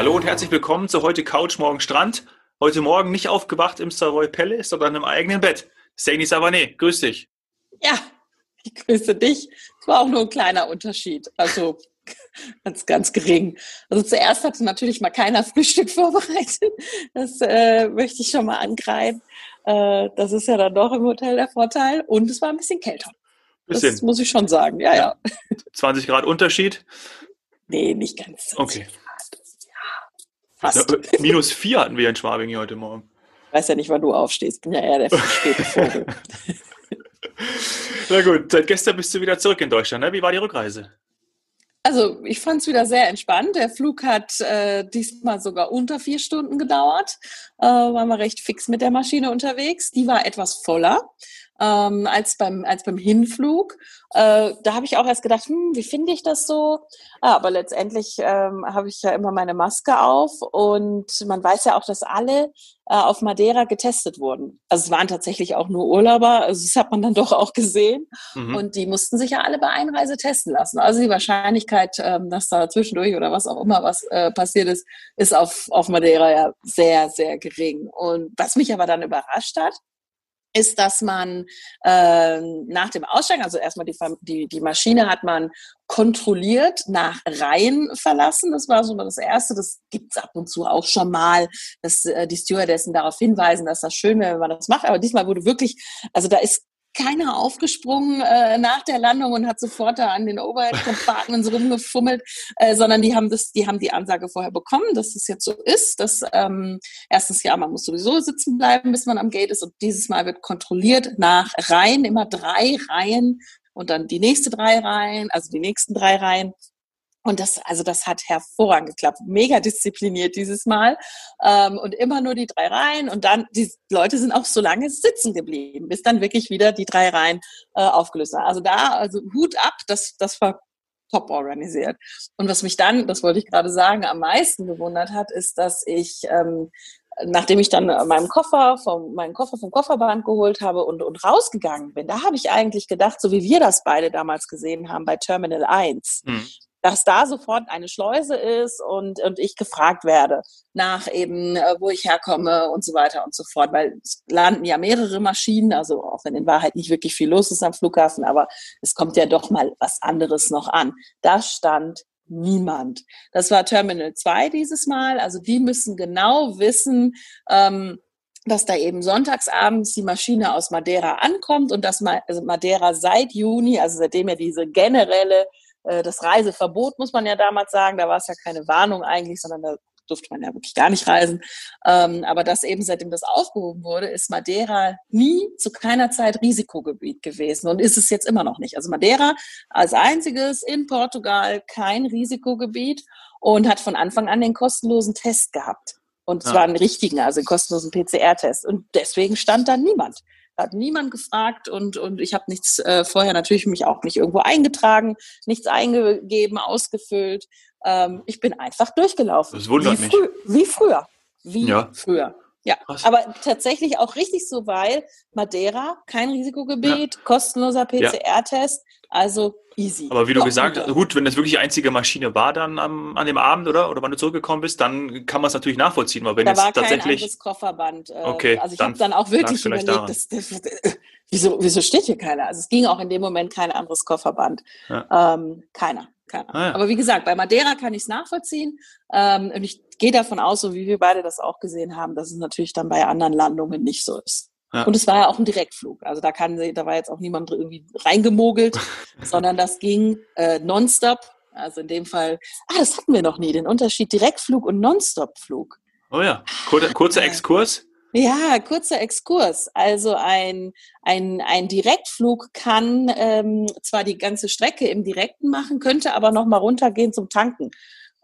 Hallo und herzlich willkommen zu heute Couch, morgen Strand. Heute Morgen nicht aufgewacht im Savoy Palace, sondern im eigenen Bett. Saini Savané, grüß dich. Ja, ich grüße dich. Es war auch nur ein kleiner Unterschied. Also ganz, ganz gering. Also zuerst hatte natürlich mal keiner Frühstück vorbereitet. Das äh, möchte ich schon mal angreifen. Äh, das ist ja dann doch im Hotel der Vorteil. Und es war ein bisschen kälter. Bisschen. Das muss ich schon sagen. Ja, ja. ja. 20 Grad Unterschied? Nee, nicht ganz. Okay. Fast. Ja, minus vier hatten wir in Schwabing hier heute Morgen. Ich weiß ja nicht, wann du aufstehst. Bin ja eher der späte Vogel. Na gut, seit gestern bist du wieder zurück in Deutschland. Ne? Wie war die Rückreise? Also ich fand es wieder sehr entspannt. Der Flug hat äh, diesmal sogar unter vier Stunden gedauert. Äh, waren wir recht fix mit der Maschine unterwegs. Die war etwas voller ähm, als, beim, als beim Hinflug. Äh, da habe ich auch erst gedacht, hm, wie finde ich das so? Ah, aber letztendlich ähm, habe ich ja immer meine Maske auf und man weiß ja auch, dass alle äh, auf Madeira getestet wurden. Also es waren tatsächlich auch nur Urlauber, also das hat man dann doch auch gesehen. Mhm. Und die mussten sich ja alle bei Einreise testen lassen. Also die Wahrscheinlichkeit, ähm, dass da zwischendurch oder was auch immer was äh, passiert ist, ist auf, auf Madeira ja sehr, sehr gering. Und was mich aber dann überrascht hat, ist, dass man äh, nach dem Aussteigen, also erstmal die, die, die Maschine hat man kontrolliert nach Reihen verlassen. Das war so das Erste. Das gibt's ab und zu auch schon mal, dass äh, die Stewardessen darauf hinweisen, dass das schön wäre, wenn man das macht. Aber diesmal wurde wirklich, also da ist keiner aufgesprungen äh, nach der Landung und hat sofort da an den Overhead-Compartments rumgefummelt, äh, sondern die haben das, die haben die Ansage vorher bekommen, dass das jetzt so ist, dass ähm, erstens ja, man muss sowieso sitzen bleiben, bis man am Gate ist und dieses Mal wird kontrolliert nach Reihen, immer drei Reihen und dann die nächste drei Reihen, also die nächsten drei Reihen und das, also das hat hervorragend geklappt. Mega diszipliniert dieses Mal. Ähm, und immer nur die drei Reihen. Und dann, die Leute sind auch so lange sitzen geblieben, bis dann wirklich wieder die drei Reihen äh, aufgelöst waren. Also da, also Hut ab, das, das war top organisiert. Und was mich dann, das wollte ich gerade sagen, am meisten gewundert hat, ist, dass ich, ähm, nachdem ich dann meinen Koffer vom, meinen Koffer vom Kofferband geholt habe und, und rausgegangen bin, da habe ich eigentlich gedacht, so wie wir das beide damals gesehen haben bei Terminal 1, hm dass da sofort eine Schleuse ist und, und ich gefragt werde nach eben, äh, wo ich herkomme und so weiter und so fort, weil es landen ja mehrere Maschinen, also auch wenn in Wahrheit nicht wirklich viel los ist am Flughafen, aber es kommt ja doch mal was anderes noch an. Da stand niemand. Das war Terminal 2 dieses Mal, also die müssen genau wissen, ähm, dass da eben sonntagsabends die Maschine aus Madeira ankommt und dass also Madeira seit Juni, also seitdem ja diese generelle äh, das Reiseverbot, muss man ja damals sagen. Da war es ja keine Warnung eigentlich, sondern da durfte man ja wirklich gar nicht reisen. Ähm, aber dass eben seitdem das aufgehoben wurde, ist Madeira nie zu keiner Zeit Risikogebiet gewesen und ist es jetzt immer noch nicht. Also Madeira als einziges in Portugal kein Risikogebiet und hat von Anfang an den kostenlosen Test gehabt. Und zwar ja. einen richtigen, also einen kostenlosen PCR-Test. Und deswegen stand da niemand hat niemand gefragt und, und ich habe nichts äh, vorher natürlich mich auch nicht irgendwo eingetragen, nichts eingegeben, ausgefüllt. Ähm, ich bin einfach durchgelaufen. Das wundert wie mich. wie früher. Wie ja. früher. Ja, Krass. aber tatsächlich auch richtig so, weil Madeira, kein Risikogebiet, ja. kostenloser PCR-Test, also easy. Aber wie du gesagt hast, gut, wenn das wirklich die einzige Maschine war dann am, an dem Abend, oder? Oder wann du zurückgekommen bist, dann kann man es natürlich nachvollziehen. Aber wenn da jetzt war tatsächlich. Kein Kofferband. Äh, okay. Also ich habe dann auch wirklich überlegt, das, das, wieso, wieso steht hier keiner? Also es ging auch in dem Moment kein anderes Kofferband. Ja. Ähm, keiner. Ah, ja. Aber wie gesagt, bei Madeira kann ich es nachvollziehen. Ähm, und ich gehe davon aus, so wie wir beide das auch gesehen haben, dass es natürlich dann bei anderen Landungen nicht so ist. Ja. Und es war ja auch ein Direktflug. Also da kann da war jetzt auch niemand irgendwie reingemogelt, sondern das ging äh, nonstop. Also in dem Fall, ah, das hatten wir noch nie, den Unterschied Direktflug und Nonstop-Flug. Oh ja, kurzer, kurzer Exkurs. Ja, kurzer Exkurs. Also ein, ein, ein Direktflug kann ähm, zwar die ganze Strecke im Direkten machen, könnte aber noch mal runtergehen zum Tanken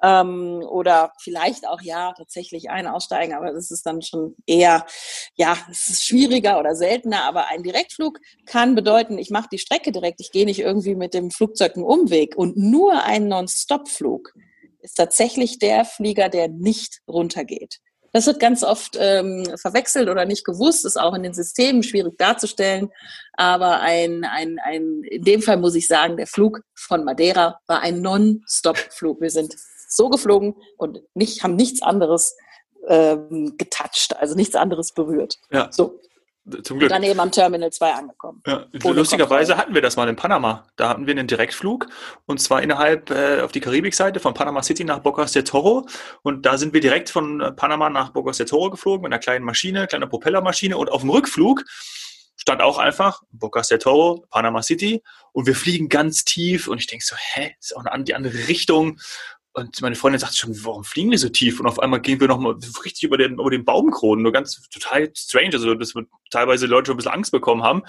ähm, oder vielleicht auch ja tatsächlich ein aussteigen, aber das ist dann schon eher ja, es ist schwieriger oder seltener. Aber ein Direktflug kann bedeuten, ich mache die Strecke direkt, ich gehe nicht irgendwie mit dem Flugzeug einen Umweg und nur ein Non-Stop-Flug ist tatsächlich der Flieger, der nicht runtergeht. Das wird ganz oft ähm, verwechselt oder nicht gewusst, ist auch in den Systemen schwierig darzustellen. Aber ein, ein, ein, in dem Fall muss ich sagen, der Flug von Madeira war ein Non-Stop-Flug. Wir sind so geflogen und nicht, haben nichts anderes ähm, getoucht, also nichts anderes berührt. Ja. So. Zum Glück. Und dann eben am Terminal 2 angekommen. Ja, lustigerweise hatten wir das mal in Panama. Da hatten wir einen Direktflug und zwar innerhalb äh, auf die Karibikseite von Panama City nach Bocas de Toro. Und da sind wir direkt von Panama nach Bocas de Toro geflogen mit einer kleinen Maschine, kleiner Propellermaschine. Und auf dem Rückflug stand auch einfach Bocas de Toro, Panama City. Und wir fliegen ganz tief. Und ich denke so, hä, ist auch eine, die andere Richtung. Und meine Freundin sagt schon, warum fliegen wir so tief? Und auf einmal gehen wir nochmal richtig über den, über den Baumkronen. Nur ganz total strange. Also, dass wir teilweise Leute schon ein bisschen Angst bekommen haben.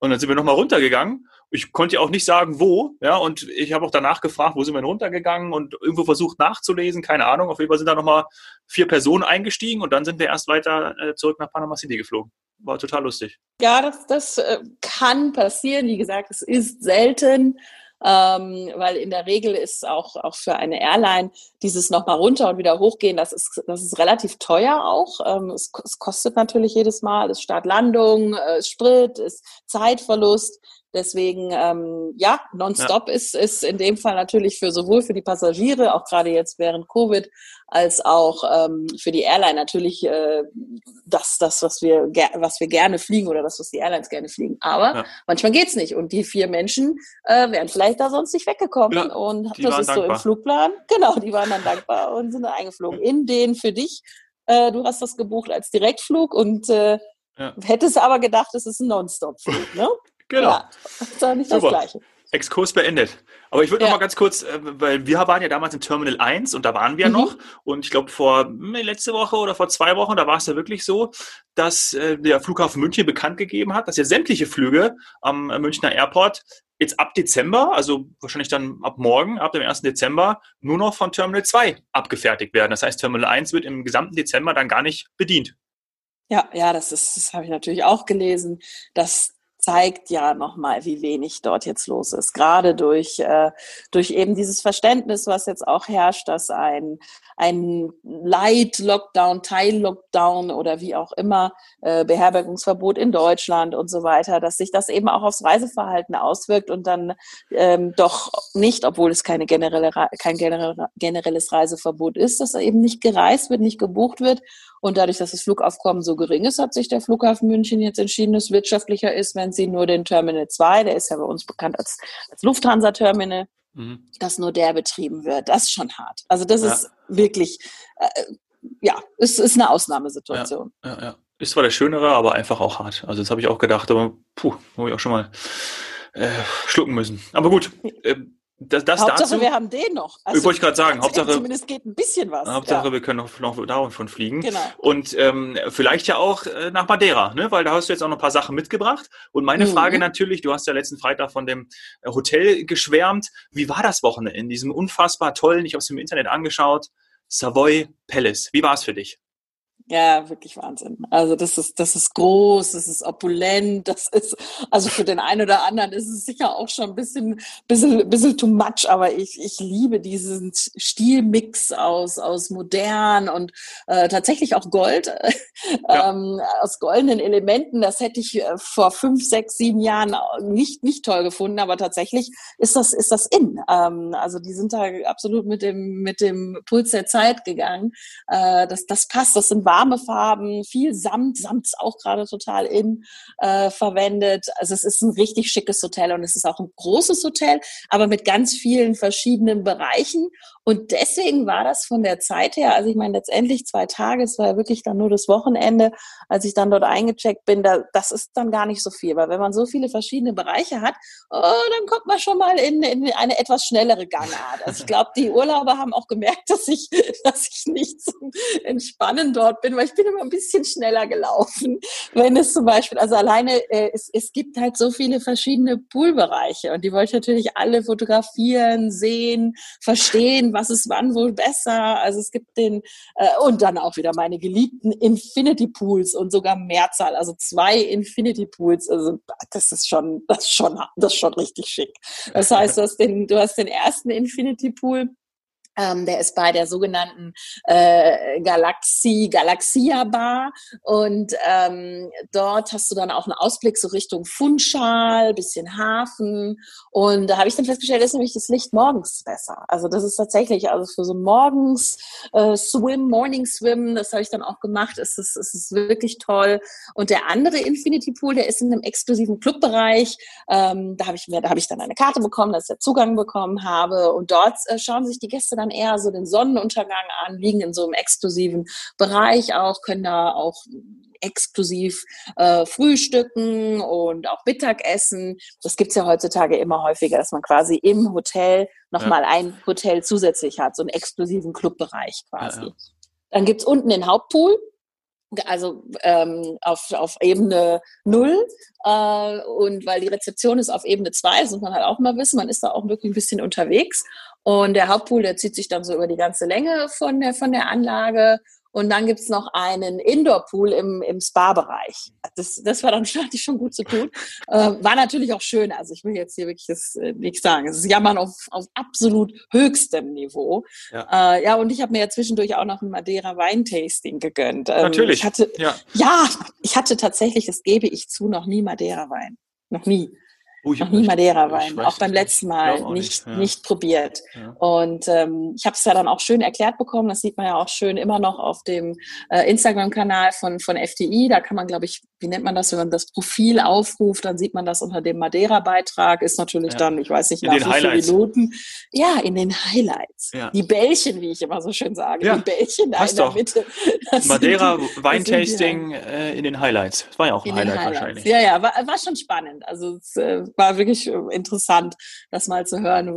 Und dann sind wir nochmal runtergegangen. Ich konnte ja auch nicht sagen, wo. Ja, und ich habe auch danach gefragt, wo sind wir denn runtergegangen und irgendwo versucht nachzulesen. Keine Ahnung. Auf jeden Fall sind da nochmal vier Personen eingestiegen und dann sind wir erst weiter äh, zurück nach Panama City geflogen. War total lustig. Ja, das, das äh, kann passieren. Wie gesagt, es ist selten ähm, weil in der Regel ist auch, auch für eine Airline dieses nochmal runter und wieder hochgehen, das ist, das ist relativ teuer auch. Ähm, es, es kostet natürlich jedes Mal, es ist Startlandung, äh, Sprit, ist Zeitverlust. Deswegen, ähm, ja, nonstop ja. ist, ist in dem Fall natürlich für sowohl für die Passagiere, auch gerade jetzt während Covid, als auch ähm, für die Airline natürlich äh, das, das was, wir was wir gerne fliegen oder das, was die Airlines gerne fliegen. Aber ja. manchmal geht's nicht. Und die vier Menschen äh, wären vielleicht da sonst nicht weggekommen. Ja, und das ist dankbar. so im Flugplan. Genau, die waren dann dankbar und sind dann eingeflogen. In den für dich, äh, du hast das gebucht als Direktflug und äh, ja. hättest aber gedacht, es ist ein Nonstop-Flug, ne? Genau. Ja, das ist doch nicht Super. das Gleiche. Exkurs beendet. Aber ich würde ja. noch mal ganz kurz, äh, weil wir waren ja damals im Terminal 1 und da waren wir mhm. noch. Und ich glaube, vor letzte Woche oder vor zwei Wochen, da war es ja wirklich so, dass äh, der Flughafen München bekannt gegeben hat, dass ja sämtliche Flüge am Münchner Airport jetzt ab Dezember, also wahrscheinlich dann ab morgen, ab dem 1. Dezember, nur noch von Terminal 2 abgefertigt werden. Das heißt, Terminal 1 wird im gesamten Dezember dann gar nicht bedient. Ja, ja, das ist, das habe ich natürlich auch gelesen, dass zeigt ja nochmal, wie wenig dort jetzt los ist. Gerade durch, äh, durch eben dieses Verständnis, was jetzt auch herrscht, dass ein, ein Light-Lockdown, Teil-Lockdown oder wie auch immer, äh, Beherbergungsverbot in Deutschland und so weiter, dass sich das eben auch aufs Reiseverhalten auswirkt und dann ähm, doch nicht, obwohl es keine generelle, kein generelles Reiseverbot ist, dass eben nicht gereist wird, nicht gebucht wird und dadurch, dass das Flugaufkommen so gering ist, hat sich der Flughafen München jetzt entschieden, dass es wirtschaftlicher ist, wenn sie nur den Terminal 2, der ist ja bei uns bekannt als, als Lufthansa-Terminal, mhm. dass nur der betrieben wird. Das ist schon hart. Also das ja. ist wirklich, äh, ja, es ist eine Ausnahmesituation. Ja, ja. Ist zwar der schönere, aber einfach auch hart. Also das habe ich auch gedacht, aber puh, habe ich auch schon mal äh, schlucken müssen. Aber gut, äh, das, das Hauptsache, dazu, wir haben den noch. Also, wollte ich gerade sagen. Hauptsache, zumindest geht ein bisschen was. Hauptsache, ja. wir können noch, noch davon fliegen. Genau. Und ähm, vielleicht ja auch äh, nach Madeira, ne? weil da hast du jetzt auch noch ein paar Sachen mitgebracht. Und meine mhm. Frage natürlich, du hast ja letzten Freitag von dem äh, Hotel geschwärmt. Wie war das Wochenende in diesem unfassbar tollen, ich habe es im Internet angeschaut, Savoy Palace? Wie war es für dich? Ja, wirklich Wahnsinn. Also das ist, das ist groß, das ist opulent, das ist, also für den einen oder anderen ist es sicher auch schon ein bisschen, bisschen, bisschen too much, aber ich, ich liebe diesen Stilmix aus, aus modern und äh, tatsächlich auch Gold, ja. ähm, aus goldenen Elementen. Das hätte ich äh, vor fünf, sechs, sieben Jahren nicht, nicht toll gefunden, aber tatsächlich ist das, ist das in. Ähm, also die sind da absolut mit dem, mit dem Puls der Zeit gegangen. Äh, das, das passt, das sind warme Farben, viel Samt, Samt ist auch gerade total in äh, verwendet. Also es ist ein richtig schickes Hotel und es ist auch ein großes Hotel, aber mit ganz vielen verschiedenen Bereichen. Und deswegen war das von der Zeit her, also ich meine letztendlich zwei Tage, es war ja wirklich dann nur das Wochenende, als ich dann dort eingecheckt bin, da, das ist dann gar nicht so viel, weil wenn man so viele verschiedene Bereiche hat, oh, dann kommt man schon mal in, in eine etwas schnellere Gangart. Also ich glaube, die Urlauber haben auch gemerkt, dass ich, dass ich nicht zum Entspannen dort bin, weil ich bin immer ein bisschen schneller gelaufen. Wenn es zum Beispiel, also alleine, äh, es, es gibt halt so viele verschiedene Poolbereiche und die wollte ich natürlich alle fotografieren, sehen, verstehen, was ist wann wohl besser. Also es gibt den, äh, und dann auch wieder meine geliebten Infinity Pools und sogar Mehrzahl, also zwei Infinity Pools. Also das ist schon, das ist schon, das ist schon richtig schick. Das heißt, du hast den, du hast den ersten Infinity Pool Ähm, der ist bei der sogenannten äh, Galaxie, Galaxia Bar. Und ähm, dort hast du dann auch einen Ausblick so Richtung Funchal, bisschen Hafen. Und da habe ich dann festgestellt, ist nämlich das Licht morgens besser. Also das ist tatsächlich, also für so morgens äh, Swim, Morning Swim, das habe ich dann auch gemacht, ist es ist, wirklich toll. Und der andere Infinity Pool, der ist in einem exklusiven Clubbereich. Ähm, da habe ich da habe ich dann eine Karte bekommen, dass ich Zugang bekommen habe. Und dort äh, schauen sich die Gäste dann dann eher so den Sonnenuntergang an, liegen in so einem exklusiven Bereich auch, können da auch exklusiv äh, frühstücken und auch Mittagessen. Das gibt's ja heutzutage immer häufiger, dass man quasi im Hotel nochmal ja. ein Hotel zusätzlich hat, so einen exklusiven Clubbereich quasi. Ja, ja. Dann gibt's unten den Hauptpool, also ähm, auf, auf Ebene null äh, und weil die Rezeption ist auf Ebene zwei, das muss man halt auch mal wissen, man ist da auch wirklich ein bisschen unterwegs. Und der Hauptpool, der zieht sich dann so über die ganze Länge von der, von der Anlage und dann gibt's noch einen Indoor-Pool im, im Spa-Bereich. Das, das war dann ich schon gut zu tun. Äh, war natürlich auch schön. Also ich will jetzt hier wirklich das, äh, nichts sagen. Es ist Jammern auf, auf absolut höchstem Niveau. Ja, äh, ja und ich habe mir ja zwischendurch auch noch ein Madeira Weintasting gegönnt. Ähm, natürlich. Ich hatte, ja. ja, ich hatte tatsächlich, das gebe ich zu, noch nie Madeira Wein. Noch nie. Oh, noch nie Madeira-Wein, auch beim letzten Mal nicht, nicht, ja. nicht probiert. Ja. Und ähm, ich habe es ja dann auch schön erklärt bekommen, das sieht man ja auch schön immer noch auf dem äh, Instagram-Kanal von, von FDI. Da kann man, glaube ich, wie nennt man das, wenn man das Profil aufruft, dann sieht man das unter dem Madeira-Beitrag, ist natürlich ja. dann, ich weiß nicht, in nach wie vielen Minuten. Ja, in den Highlights. Die Bällchen, wie ich immer so schön sage, die Bällchen da in der doch. Mitte. Madeira Weintasting äh, in den Highlights. Das war ja auch ein Highlight wahrscheinlich. Ja, ja, war, war schon spannend. Also es, äh, war wirklich äh, interessant, das mal zu hören,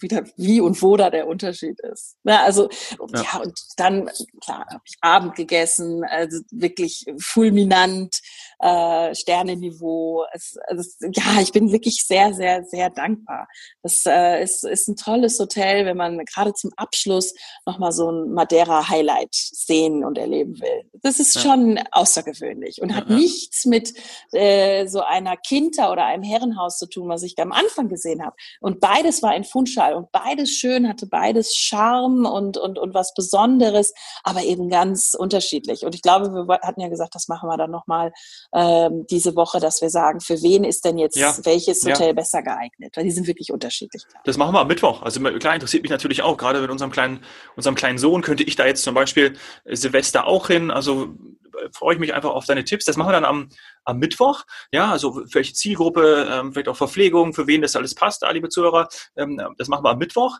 wie, da, wie und wo da der Unterschied ist. Ja, also, ja, ja und dann, klar, habe ich Abend gegessen, also wirklich fulminant, äh, Sternenniveau. Es, also, ja, ich bin wirklich sehr, sehr, sehr dankbar. Das äh, ist, ist ein tolles Hotel, wenn man gerade zum Abschluss nochmal so ein Madeira-Highlight sehen und erleben will. Das ist ja. schon außergewöhnlich und hat nichts mit äh, so einer Kinter oder einem Herrenhaus zu tun, was ich da am Anfang gesehen habe. Und beides war in Funchal und beides schön, hatte beides Charme und, und, und was Besonderes, aber eben ganz unterschiedlich. Und ich glaube, wir hatten ja gesagt, das machen wir dann nochmal ähm, diese Woche, dass wir sagen, für wen ist denn jetzt ja. welches Hotel ja. besser geeignet? Weil die sind wirklich unterschiedlich. Das machen wir am Mittwoch. Also klar, interessiert mich natürlich auch, gerade mit unserem kleinen, unserem kleinen Sohn könnte ich da jetzt zum Beispiel Silvester auch hin. Also freue ich mich einfach auf deine Tipps. Das machen wir dann am, am Mittwoch. Ja, also welche Zielgruppe, ähm, vielleicht auch Verpflegung, für wen das alles passt, da, liebe Zuhörer. Ähm, das machen wir am Mittwoch.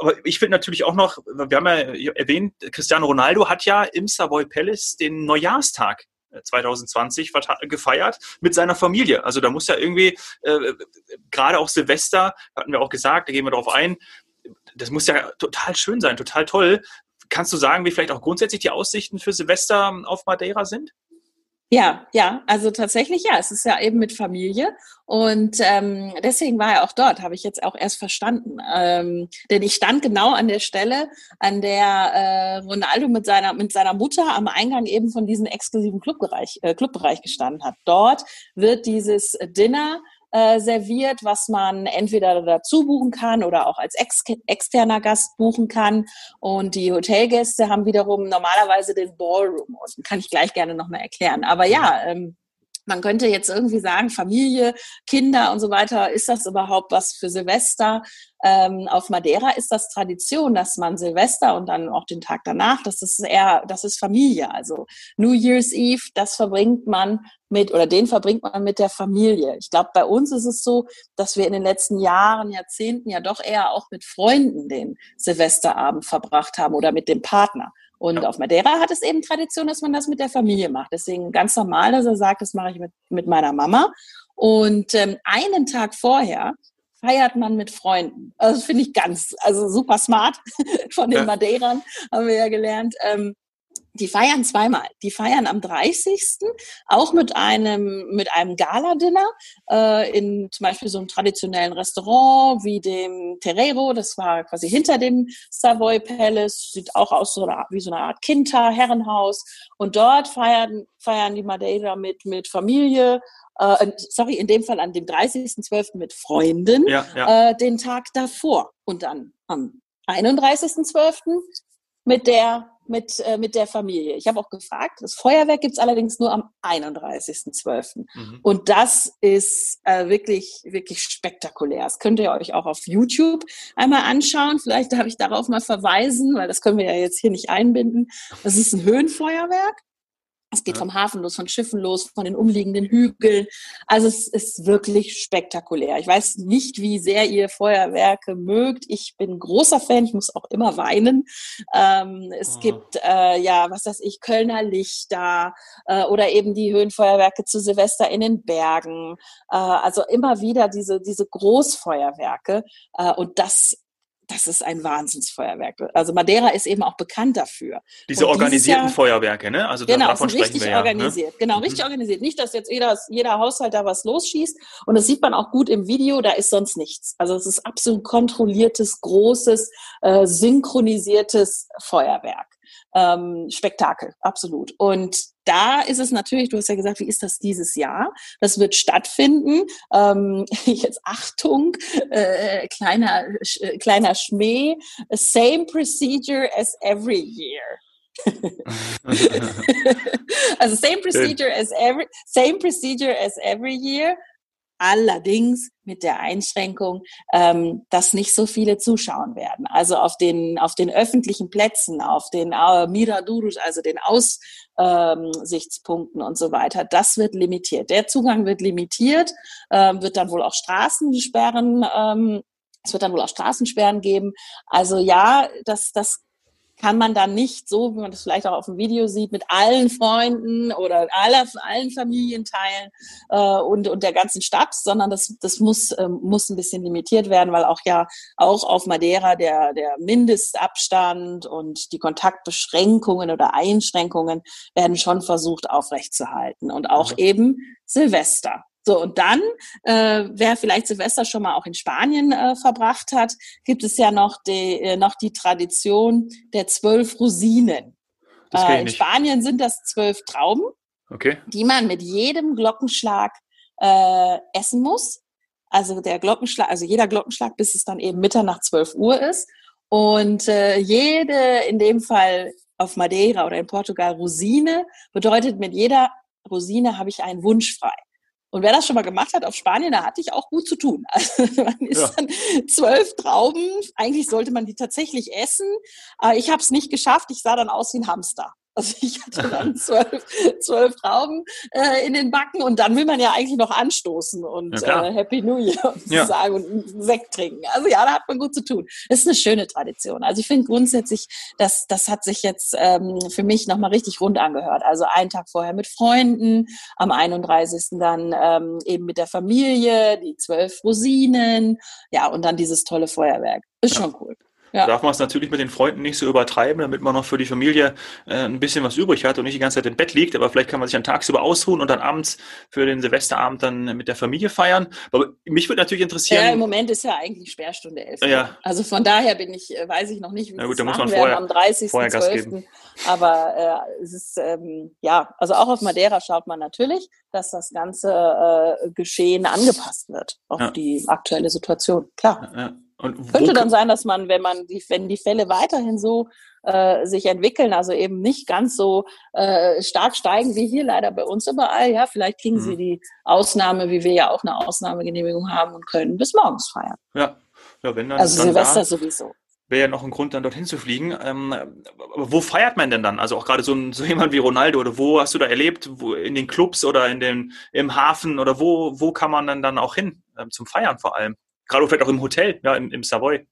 Aber ich finde natürlich auch noch, wir haben ja erwähnt, Cristiano Ronaldo hat ja im Savoy Palace den Neujahrstag 2020 äh, gefeiert mit seiner Familie. Also da muss ja irgendwie, äh, gerade auch Silvester, hatten wir auch gesagt, da gehen wir darauf ein, das muss ja total schön sein, total toll, Kannst du sagen, wie vielleicht auch grundsätzlich die Aussichten für Silvester auf Madeira sind? Ja, ja, also tatsächlich ja. Es ist ja eben mit Familie und ähm, deswegen war er auch dort, habe ich jetzt auch erst verstanden. Ähm, denn ich stand genau an der Stelle, an der äh, Ronaldo mit seiner mit seiner Mutter am Eingang eben von diesem exklusiven Clubbereich, äh, Clubbereich gestanden hat. Dort wird dieses Dinner äh, serviert, was man entweder dazu buchen kann oder auch als ex externer Gast buchen kann. Und die Hotelgäste haben wiederum normalerweise den Ballroom. Und kann ich gleich gerne nochmal erklären. Aber ja, ähm, man könnte jetzt irgendwie sagen, Familie, Kinder und so weiter, ist das überhaupt was für Silvester? Ähm, auf Madeira ist das Tradition, dass man Silvester und dann auch den Tag danach, das ist eher, das ist Familie. Also New Year's Eve, das verbringt man mit oder den verbringt man mit der Familie. Ich glaube, bei uns ist es so, dass wir in den letzten Jahren, Jahrzehnten ja doch eher auch mit Freunden den Silvesterabend verbracht haben oder mit dem Partner. Und auf Madeira hat es eben Tradition, dass man das mit der Familie macht. Deswegen ganz normal, dass er sagt, das mache ich mit, mit meiner Mama. Und ähm, einen Tag vorher feiert man mit Freunden. Also das finde ich ganz, also super smart von den ja. Madeirern, haben wir ja gelernt. Ähm, die feiern zweimal. Die feiern am 30. auch mit einem, mit einem Gala-Dinner äh, in zum Beispiel so einem traditionellen Restaurant wie dem Terrero. Das war quasi hinter dem Savoy Palace. Sieht auch aus so eine, wie so eine Art Kinta, Herrenhaus. Und dort feiern, feiern die Madeira mit, mit Familie. Äh, sorry, in dem Fall an dem 30.12. mit Freunden. Ja, ja. Äh, den Tag davor. Und dann am 31.12. mit der mit, äh, mit der Familie. Ich habe auch gefragt, das Feuerwerk gibt's allerdings nur am 31.12. Mhm. Und das ist äh, wirklich, wirklich spektakulär. Das könnt ihr euch auch auf YouTube einmal anschauen. Vielleicht darf ich darauf mal verweisen, weil das können wir ja jetzt hier nicht einbinden. Das ist ein Höhenfeuerwerk. Es geht vom Hafen los, von Schiffen los, von den umliegenden Hügeln. Also es ist wirklich spektakulär. Ich weiß nicht, wie sehr ihr Feuerwerke mögt. Ich bin großer Fan. Ich muss auch immer weinen. Ähm, es oh. gibt äh, ja, was weiß ich, Kölner Lichter äh, oder eben die Höhenfeuerwerke zu Silvester in den Bergen. Äh, also immer wieder diese diese Großfeuerwerke. Äh, und das das ist ein Wahnsinnsfeuerwerk. Also Madeira ist eben auch bekannt dafür. Diese organisierten Jahr, Feuerwerke, ne? Also genau, davon richtig wir organisiert. Ja, ne? Genau, richtig mhm. organisiert. Nicht, dass jetzt jeder, jeder Haushalt da was losschießt. Und das sieht man auch gut im Video, da ist sonst nichts. Also es ist absolut kontrolliertes, großes, äh, synchronisiertes Feuerwerk ähm, Spektakel, absolut. Und da ist es natürlich, du hast ja gesagt, wie ist das dieses Jahr? Das wird stattfinden. Ähm, jetzt Achtung, äh, kleiner, äh, kleiner Schmäh. Same procedure as every year. also same procedure as every same procedure as every year. Allerdings mit der Einschränkung, ähm, dass nicht so viele zuschauen werden. Also auf den, auf den öffentlichen Plätzen, auf den äh, Miradurus, also den Aussichtspunkten ähm, und so weiter, das wird limitiert. Der Zugang wird limitiert, ähm, wird dann wohl auch Straßensperren ähm, es wird dann wohl auch Straßensperren geben. Also ja, das, das kann man dann nicht so, wie man das vielleicht auch auf dem Video sieht, mit allen Freunden oder aller, allen Familienteilen äh, und, und der ganzen Stadt, sondern das, das muss, ähm, muss ein bisschen limitiert werden, weil auch ja auch auf Madeira der, der Mindestabstand und die Kontaktbeschränkungen oder Einschränkungen werden schon versucht aufrechtzuerhalten. Und auch eben Silvester. So, und dann, äh, wer vielleicht Silvester schon mal auch in Spanien äh, verbracht hat, gibt es ja noch die, äh, noch die Tradition der zwölf Rosinen. Äh, in Spanien sind das zwölf Trauben, okay. die man mit jedem Glockenschlag äh, essen muss. Also der Glockenschlag, also jeder Glockenschlag, bis es dann eben Mitternacht zwölf Uhr ist. Und äh, jede, in dem Fall auf Madeira oder in Portugal, Rosine bedeutet, mit jeder Rosine habe ich einen Wunsch frei. Und wer das schon mal gemacht hat auf Spanien, da hatte ich auch gut zu tun. Also man ist ja. dann zwölf Trauben. Eigentlich sollte man die tatsächlich essen. Aber ich habe es nicht geschafft. Ich sah dann aus wie ein Hamster. Also ich hatte dann zwölf, zwölf Trauben äh, in den Backen und dann will man ja eigentlich noch anstoßen und ja, äh, Happy New Year ja. sagen und einen Sekt trinken. Also ja, da hat man gut zu tun. Das ist eine schöne Tradition. Also ich finde grundsätzlich, das, das hat sich jetzt ähm, für mich nochmal richtig rund angehört. Also einen Tag vorher mit Freunden, am 31. dann ähm, eben mit der Familie, die zwölf Rosinen, ja, und dann dieses tolle Feuerwerk. Ist ja. schon cool. Ja. Darf man es natürlich mit den Freunden nicht so übertreiben, damit man noch für die Familie äh, ein bisschen was übrig hat und nicht die ganze Zeit im Bett liegt. Aber vielleicht kann man sich dann tagsüber ausruhen und dann abends für den Silvesterabend dann mit der Familie feiern. Aber mich würde natürlich interessieren. Ja, im Moment ist ja eigentlich Sperrstunde 11. Ja. Also von daher bin ich, äh, weiß ich noch nicht, wie Na gut, da muss man vorher, am 30.12. Aber äh, es ist, ähm, ja, also auch auf Madeira schaut man natürlich, dass das ganze äh, Geschehen angepasst wird auf ja. die aktuelle Situation. Klar. Ja. Und Könnte dann sein, dass man, wenn man die, wenn die Fälle weiterhin so äh, sich entwickeln, also eben nicht ganz so äh, stark steigen wie hier leider bei uns überall, ja, vielleicht kriegen mhm. sie die Ausnahme, wie wir ja auch eine Ausnahmegenehmigung haben und können bis morgens feiern. Ja, ja wenn dann. Also dann Silvester da, sowieso. Wäre ja noch ein Grund, dann dorthin zu fliegen. Ähm, wo feiert man denn dann? Also auch gerade so, ein, so jemand wie Ronaldo oder wo hast du da erlebt? Wo, in den Clubs oder in den, im Hafen oder wo, wo kann man dann, dann auch hin? Ähm, zum Feiern vor allem? Gerade vielleicht auch im Hotel, ja, im, im Savoy.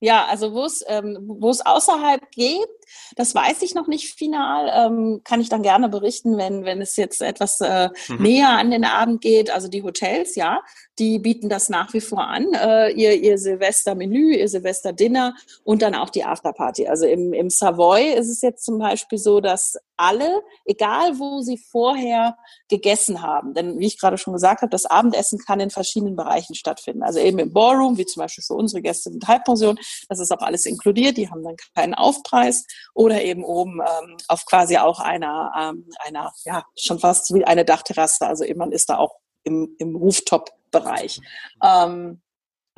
Ja, also wo es ähm, wo es außerhalb geht, das weiß ich noch nicht final. Ähm, kann ich dann gerne berichten, wenn wenn es jetzt etwas äh, mhm. näher an den Abend geht. Also die Hotels, ja, die bieten das nach wie vor an. Äh, ihr ihr Silvestermenü, ihr Silvesterdinner und dann auch die Afterparty. Also im im Savoy ist es jetzt zum Beispiel so, dass alle, egal wo sie vorher gegessen haben, denn wie ich gerade schon gesagt habe, das Abendessen kann in verschiedenen Bereichen stattfinden. Also eben im Ballroom, wie zum Beispiel für unsere Gäste mit Halbpension das ist auch alles inkludiert, die haben dann keinen Aufpreis oder eben oben ähm, auf quasi auch einer, ähm, einer, ja, schon fast wie eine Dachterrasse. Also eben man ist da auch im, im Rooftop-Bereich. Ähm,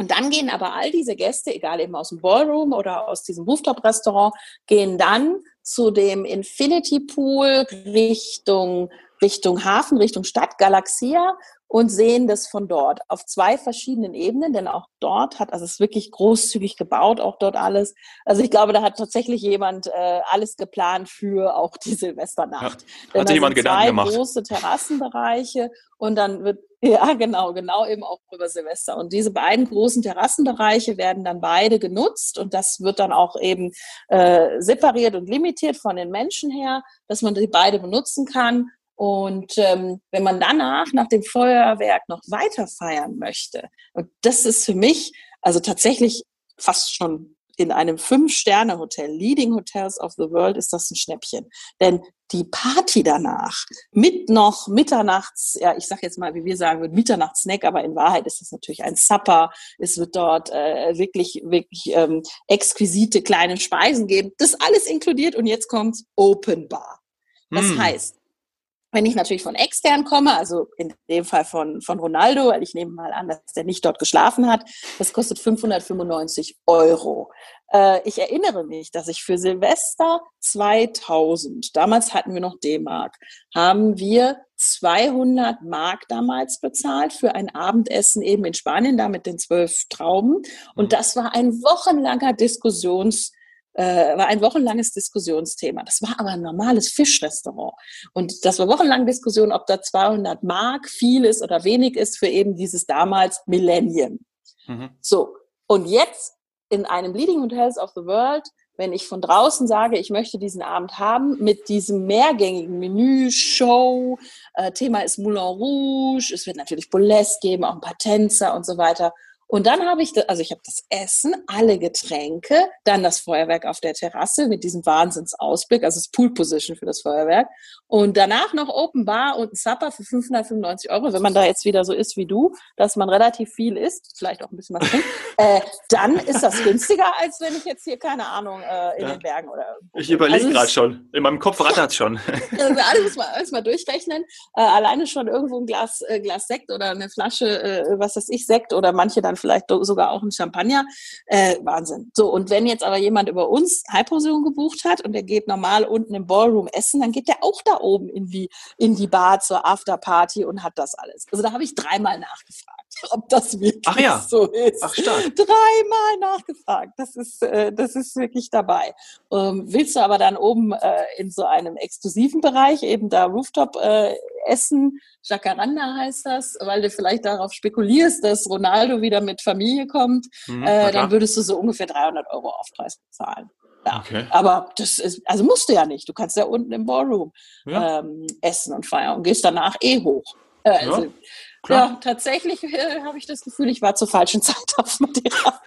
Und dann gehen aber all diese Gäste, egal eben aus dem Ballroom oder aus diesem Rooftop-Restaurant, gehen dann zu dem Infinity Pool Richtung, Richtung Hafen, Richtung Stadt, Galaxia und sehen das von dort auf zwei verschiedenen Ebenen, denn auch dort hat, also es ist wirklich großzügig gebaut, auch dort alles. Also ich glaube, da hat tatsächlich jemand äh, alles geplant für auch die Silvesternacht. Ja, hat sich jemand Gedanken gemacht. große Terrassenbereiche und dann wird ja genau, genau eben auch über Silvester. Und diese beiden großen Terrassenbereiche werden dann beide genutzt und das wird dann auch eben äh, separiert und limitiert von den Menschen her, dass man die beide benutzen kann. Und ähm, wenn man danach, nach dem Feuerwerk, noch weiter feiern möchte, und das ist für mich also tatsächlich fast schon in einem Fünf-Sterne-Hotel, Leading Hotels of the World, ist das ein Schnäppchen. Denn die Party danach, mit noch Mitternachts, ja, ich sag jetzt mal, wie wir sagen, mit Mitternachtssnack, aber in Wahrheit ist das natürlich ein Supper. Es wird dort äh, wirklich, wirklich ähm, exquisite kleine Speisen geben. Das alles inkludiert und jetzt kommt Open Bar. Das Hm. heißt, wenn ich natürlich von extern komme, also in dem Fall von, von Ronaldo, weil ich nehme mal an, dass der nicht dort geschlafen hat, das kostet 595 Euro. Äh, ich erinnere mich, dass ich für Silvester 2000, damals hatten wir noch D-Mark, haben wir 200 Mark damals bezahlt für ein Abendessen eben in Spanien, da mit den zwölf Trauben. Und Mhm. das war ein wochenlanger Diskussions äh, war ein wochenlanges Diskussionsthema. Das war aber ein normales Fischrestaurant. Und das war wochenlang Diskussion, ob da 200 Mark viel ist oder wenig ist für eben dieses damals Millennium. Mhm. So. Und jetzt in einem Leading Hotels of the World, wenn ich von draußen sage, ich möchte diesen Abend haben mit diesem mehrgängigen Menü, Show, äh, Thema ist Moulin Rouge, es wird natürlich Burlesque geben, auch ein paar Tänzer und so weiter. Und dann habe ich, also ich habe das Essen, alle Getränke, dann das Feuerwerk auf der Terrasse mit diesem Wahnsinnsausblick, also das Pool Position für das Feuerwerk. Und danach noch Open Bar und ein Supper für 595 Euro, wenn man da jetzt wieder so ist wie du, dass man relativ viel isst, vielleicht auch ein bisschen was trinkt, äh, dann ist das günstiger, als wenn ich jetzt hier, keine Ahnung, äh, in Ja. den Bergen oder irgendwo Ich überlege Also gerade schon. In meinem Kopf rattert schon. also alles muss man alles mal durchrechnen. Äh, alleine schon irgendwo ein Glas, äh, Glas Sekt oder eine Flasche, äh, was weiß ich, Sekt oder manche dann vielleicht sogar auch ein Champagner. Äh, Wahnsinn. So, und wenn jetzt aber jemand über uns Hyposion gebucht hat und der geht normal unten im Ballroom essen, dann geht der auch da oben in die, in die Bar zur Afterparty und hat das alles. Also da habe ich dreimal nachgefragt, ob das wirklich Ach ja. so ist. Ach, stark. Dreimal nachgefragt. Das ist, äh, das ist wirklich dabei. Ähm, willst du aber dann oben äh, in so einem exklusiven Bereich, eben da Rooftop äh, essen, Jacaranda heißt das, weil du vielleicht darauf spekulierst, dass Ronaldo wieder mit Familie kommt, Mhm, äh, dann würdest du so ungefähr 300 Euro Aufpreis bezahlen. Ja. Okay. Aber das ist, also musst du ja nicht. Du kannst ja unten im Ballroom Ja. ähm, essen und feiern und gehst danach eh hoch. Äh, also, klar. ja, tatsächlich äh, habe ich das Gefühl, ich war zur falschen Zeit auf Madeira.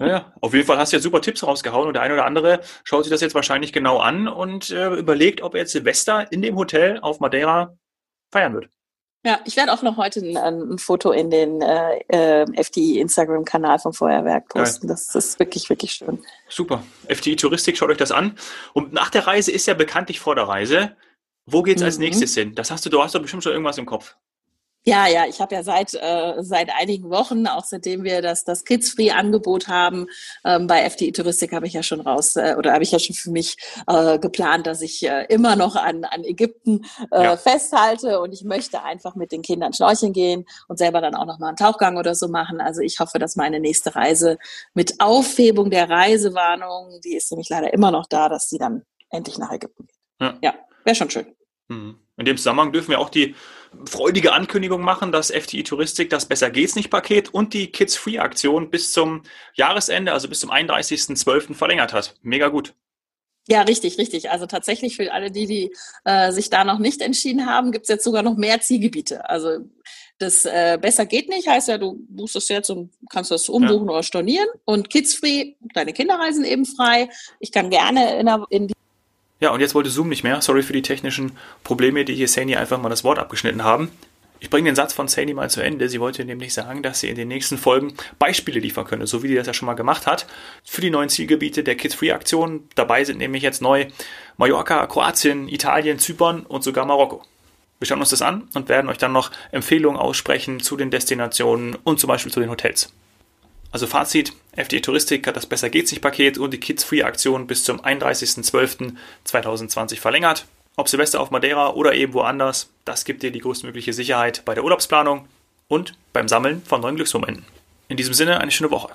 Ja, ja. Auf jeden Fall hast du ja super Tipps rausgehauen und der eine oder andere schaut sich das jetzt wahrscheinlich genau an und äh, überlegt, ob er jetzt Silvester in dem Hotel auf Madeira feiern wird. Ja, ich werde auch noch heute ein, ein Foto in den äh, äh, FDI-Instagram-Kanal vom Feuerwerk posten. Das ist wirklich, wirklich schön. Super. FTI Touristik, schaut euch das an. Und nach der Reise ist ja bekanntlich vor der Reise. Wo geht's als Mhm. nächstes hin? Das hast du, du hast doch bestimmt schon irgendwas im Kopf. Ja, ja, ich habe ja seit äh, seit einigen Wochen, auch seitdem wir das das Kids-Free-Angebot haben, ähm, bei FDI Touristik habe ich ja schon raus äh, oder habe ich ja schon für mich äh, geplant, dass ich äh, immer noch an an Ägypten äh, Ja. festhalte und ich möchte einfach mit den Kindern schnorcheln gehen und selber dann auch noch mal einen Tauchgang oder so machen. Also ich hoffe, dass meine nächste Reise mit Aufhebung der Reisewarnung, die ist nämlich leider immer noch da, dass sie dann endlich nach Ägypten geht. Ja. ja wäre schon schön. Mhm. In dem Zusammenhang dürfen wir auch die freudige Ankündigung machen, dass FTI Touristik das Besser geht's nicht Paket und die Kids Free Aktion bis zum Jahresende, also bis zum 31.12. verlängert hat. Mega gut. Ja, richtig, richtig. Also tatsächlich für alle die, die äh, sich da noch nicht entschieden haben, gibt's jetzt sogar noch mehr Zielgebiete. Also das äh, besser geht nicht, heißt ja, du buchst das jetzt und kannst das umbuchen oder stornieren. Und Kids Free, deine Kinder reisen eben frei. Ich kann gerne in, in die Ja, und jetzt wollte Zoom nicht mehr. Sorry für die technischen Probleme, die hier Sani einfach mal das Wort abgeschnitten haben. Ich bringe den Satz von Sani mal zu Ende. Sie wollte nämlich sagen, dass sie in den nächsten Folgen Beispiele liefern könne, so wie die das ja schon mal gemacht hat, für die neuen Zielgebiete der Kids-Free-Aktion. Dabei sind nämlich jetzt neu Mallorca, Kroatien, Italien, Zypern und sogar Marokko. Wir schauen uns das an und werden euch dann noch Empfehlungen aussprechen zu den Destinationen und zum Beispiel zu den Hotels. Also Fazit, FDE Touristik hat das Besser geht's nicht Paket und die Kids Free Aktion bis zum 31.12.2020 verlängert. Ob Silvester auf Madeira oder eben woanders, das gibt dir die größtmögliche Sicherheit bei der Urlaubsplanung und beim Sammeln von neuen Glücksmomenten. In diesem Sinne eine schöne Woche.